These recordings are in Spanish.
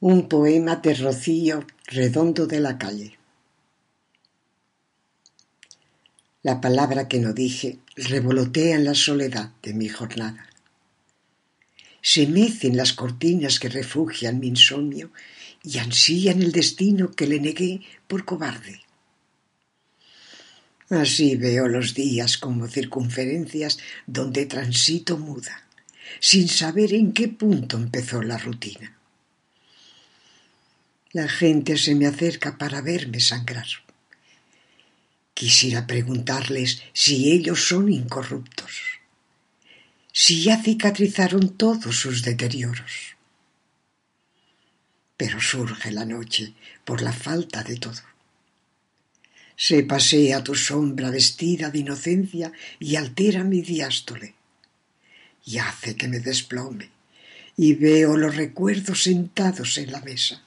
Un poema de Rocío Redondo de la Calle. La palabra que no dije revolotea en la soledad de mi jornada. Se mecen las cortinas que refugian mi insomnio y ansían el destino que le negué por cobarde. Así veo los días como circunferencias donde transito muda, sin saber en qué punto empezó la rutina. La gente se me acerca para verme sangrar. Quisiera preguntarles si ellos son incorruptos, si ya cicatrizaron todos sus deterioros. Pero surge la noche por la falta de todo. Se pasea tu sombra vestida de inocencia y altera mi diástole. Y hace que me desplome y veo los recuerdos sentados en la mesa.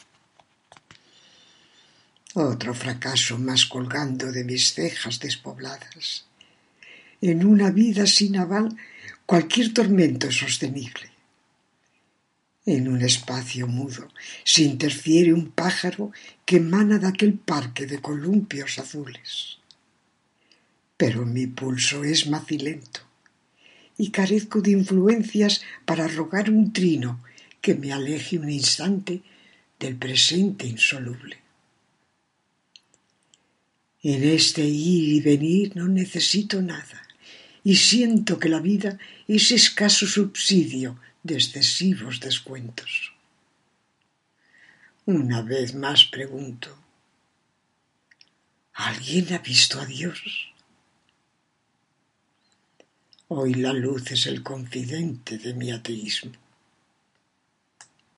Otro fracaso más colgando de mis cejas despobladas. En una vida sin aval, cualquier tormento es sostenible. En un espacio mudo se interfiere un pájaro que emana de aquel parque de columpios azules. Pero mi pulso es macilento y carezco de influencias para rogar un trino que me aleje un instante del presente insoluble. En este ir y venir no necesito nada y siento que la vida es escaso subsidio de excesivos descuentos. Una vez más pregunto, ¿alguien ha visto a Dios? Hoy la luz es el confidente de mi ateísmo.